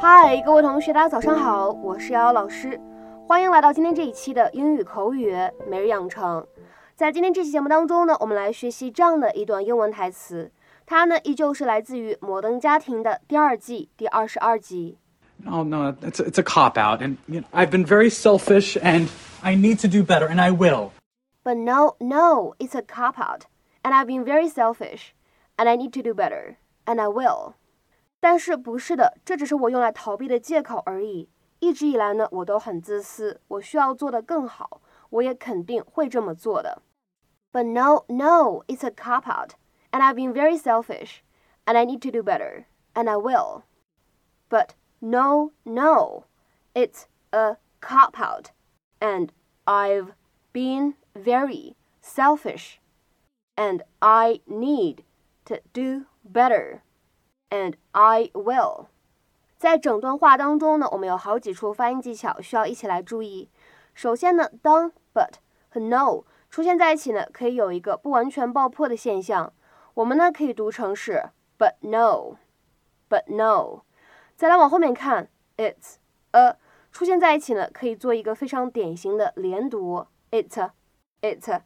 嗨，各位同学，大家早上好，我是瑶瑶老师，欢迎来到今天这一期的英语口语每日养成。在今天这期节目当中呢，我们来学习这样的一段英文台词，它呢依旧是来自于《摩登家庭》的第二季第二十二集。Oh no, it's a, it's a cop out, and you know, I've been very selfish, and I need to do better, and I will. But no, no, it's a cop out, and I've been very selfish, and I need to do better, and I will. 但是不是的，这只是我用来逃避的借口而已。一直以来呢，我都很自私，我需要做得更好，我也肯定会这么做的。But no, no, it's a cop out, and I've been very selfish, and I need to do better, and I will. But no, no, it's a cop out, and I've been very selfish, and I need to do better, And I will. 在整段话当中呢，我们有好几处发音技巧需要一起来注意。首先呢，当 but 和 no 出现在一起呢，可以有一个不完全爆破的现象。我们呢可以读成是 but no，but no。再来往后面看，it's a 出现在一起呢，可以做一个非常典型的连读，it，it。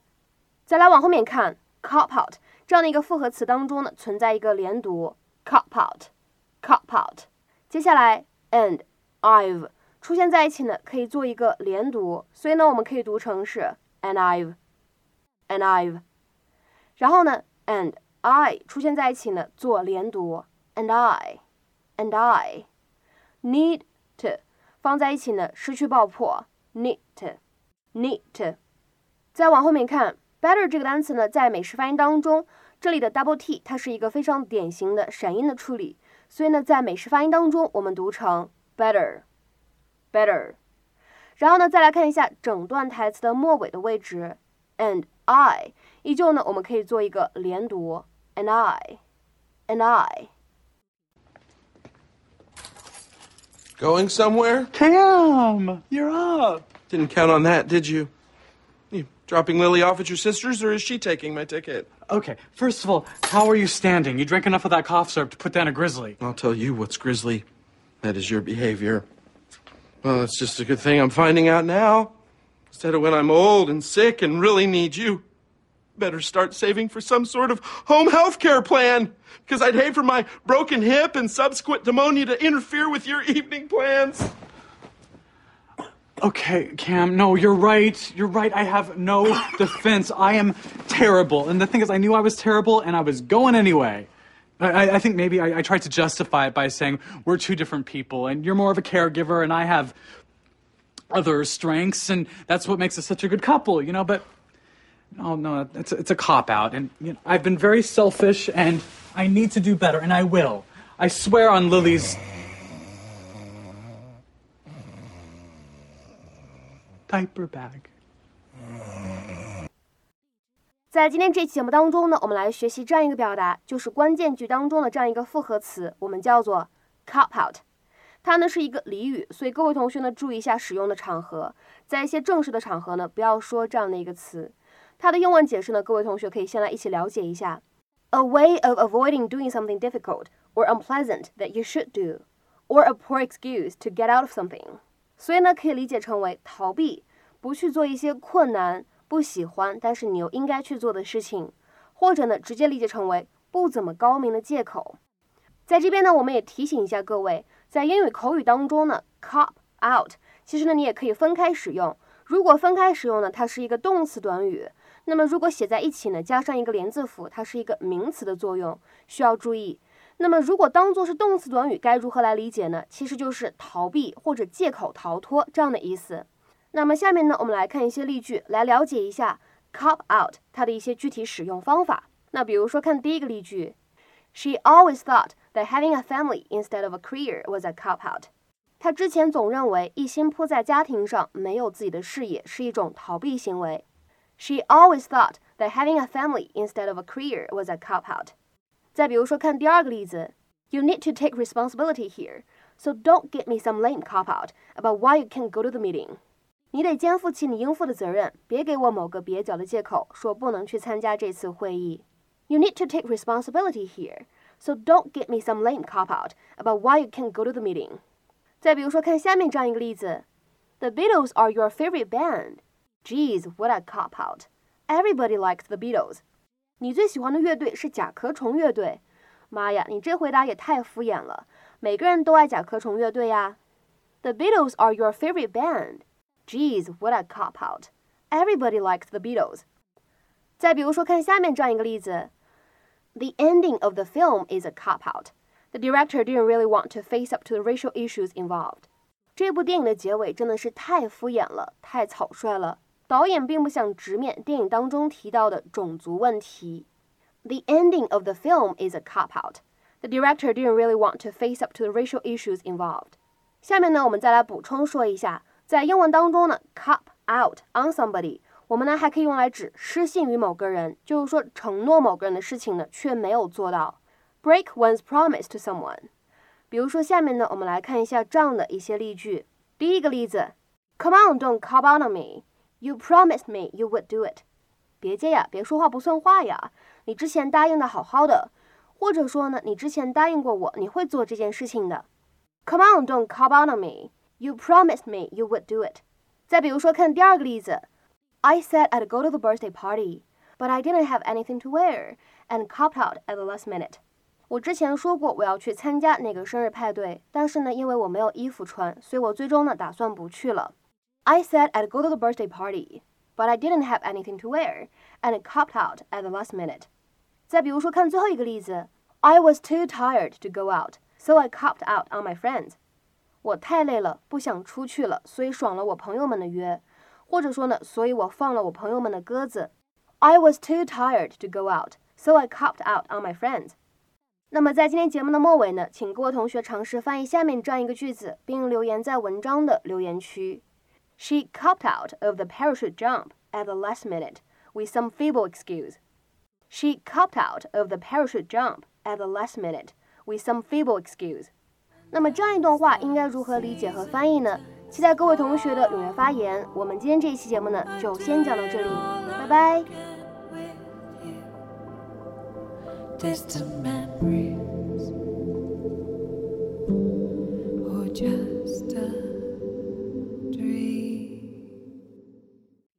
再来往后面看，cop out 这样的一个复合词当中呢，存在一个连读，cop out，cop out。接下来，and I've 出现在一起呢，可以做一个连读，所以呢，我们可以读成是 and I've。and I've，然后呢，and I 出现在一起呢，做连读，and I，and I，need to 放在一起呢，失去爆破，need to，need to。再往后面看，better 这个单词呢，在美式发音当中，这里的 double t 它是一个非常典型的闪音的处理，所以呢，在美式发音当中，我们读成 better，better。然后呢，再来看一下整段台词的末尾的位置，and I，依旧呢，我们可以做一个连读，and I，and I。 Going somewhere? Cam, you're up. Didn't count on that, did you? You dropping Lily off at your sister's, or is she taking my ticket? Okay, first of all, how are you standing? You drank enough of that cough syrup to put down a grizzly. I'll tell you what's grizzly. That is your behavior. Well, it's just a good thing I'm finding out now. Instead of when I'm old and sick and really need you. Better start saving for some sort of home health care plan. Because I'd hate for my broken hip and subsequent pneumonia to interfere with your evening plans. Okay, Cam, no, you're right. You're right. I have no defense. I am terrible. And the thing is, I knew I was terrible and I was going anyway. I, I think maybe I, I tried to justify it by saying we're two different people and you're more of a caregiver and I have other strengths and that's what makes us such a good couple, you know, but no, no, it's a, it's a cop out and you know, I've been very selfish and I need to do better and I will. I swear on Lily's diaper bag. 在今天这期节目当中呢，我们来学习这样一个表达，就是关键句当中的这样一个复合词，我们叫做 cop out。它呢是一个俚语，所以各位同学呢注意一下使用的场合，在一些正式的场合呢，不要说这样的一个词。它的英文解释呢，各位同学可以先来一起了解一下：a way of avoiding doing something difficult or unpleasant that you should do, or a poor excuse to get out of something。 所以呢，可以理解成为逃避，不去做一些困难。不喜欢，但是你又应该去做的事情，或者呢，直接理解成为不怎么高明的借口。在这边呢，我们也提醒一下各位，在英语口语当中呢，cop out，其实呢，你也可以分开使用。如果分开使用呢，它是一个动词短语；那么如果写在一起呢，加上一个连字符，它是一个名词的作用，需要注意。那么如果当做是动词短语，该如何来理解呢？其实就是逃避或者借口逃脱这样的意思。那么下面呢，我们来看一些例句，来了解一下 cop out 它的一些具体使用方法。那比如说，看第一个例句，She always thought that having a family instead of a career was a cop out。她之前总认为一心扑在家庭上，没有自己的事业是一种逃避行为。She always thought that having a family instead of a career was a cop out。再比如说，看第二个例子，You need to take responsibility here, so don't give me some lame cop out about why you can't go to the meeting。你得肩负起你应负的责任，别给我某个蹩脚的借口，说不能去参加这次会议。You need to take responsibility here, so don't give me some lame cop out about why you can't go to the meeting. 再比如说，看下面这样一个例子：The Beatles are your favorite band. Geez, what a cop out! Everybody likes the Beatles. 你最喜欢的乐队是甲壳虫乐队。妈呀，你这回答也太敷衍了。每个人都爱甲壳虫乐队呀。The Beatles are your favorite band. Geez, what a cop out! Everybody likes the Beatles. 再比如说，看下面这样一个例子：The ending of the film is a cop out. The director didn't really want to face up to the racial issues involved. 这部电影的结尾真的是太敷衍了，太草率了。导演并不想直面电影当中提到的种族问题。The ending of the film is a cop out. The director didn't really want to face up to the racial issues involved. 下面呢，我们再来补充说一下，在英文当中呢，cop out on somebody，我们呢还可以用来指失信于某个人，就是说承诺某个人的事情呢却没有做到。break one's promise to someone。比如说，下面呢，我们来看一下这样的一些例句。第一个例子，Come on, don't cop out on me. You promised me you would do it. 别介呀，别说话不算话呀。你之前答应的好好的，或者说呢，你之前答应过我你会做这件事情的。Come on, don't cop out on me. You promised me you would do it. 再比如说，看第二个例子，I said I'd go to the birthday party, but I didn't have anything to wear and copped out at the last minute. 我之前说过我要去参加那个生日派对，但是呢，因为我没有衣服穿，所以我最终呢打算不去了。I said I'd go to the birthday party, but I didn't have anything to wear, and copped out at the last minute. 再比如说，看最后一个例子，I was too tired to go out, so I copped out on my friends. 我太累了，不想出去了，所以爽了我朋友们的约，或者说呢，所以我放了我朋友们的鸽子。I was too tired to go out, so I copped out on my friends. 那么在今天节目的末尾呢，请各位同学尝试翻译下面这样一个句子，并留言在文章的留言区。 She copped out of the parachute jump at the last minute with some feeble excuse. She copped out of the parachute jump at the last minute with some feeble excuse. 那么这样一段话应该如何理解和翻译呢？期待各位同学的踊跃发言。我们今天这一期节目呢，就先讲到这里，拜拜。distant memories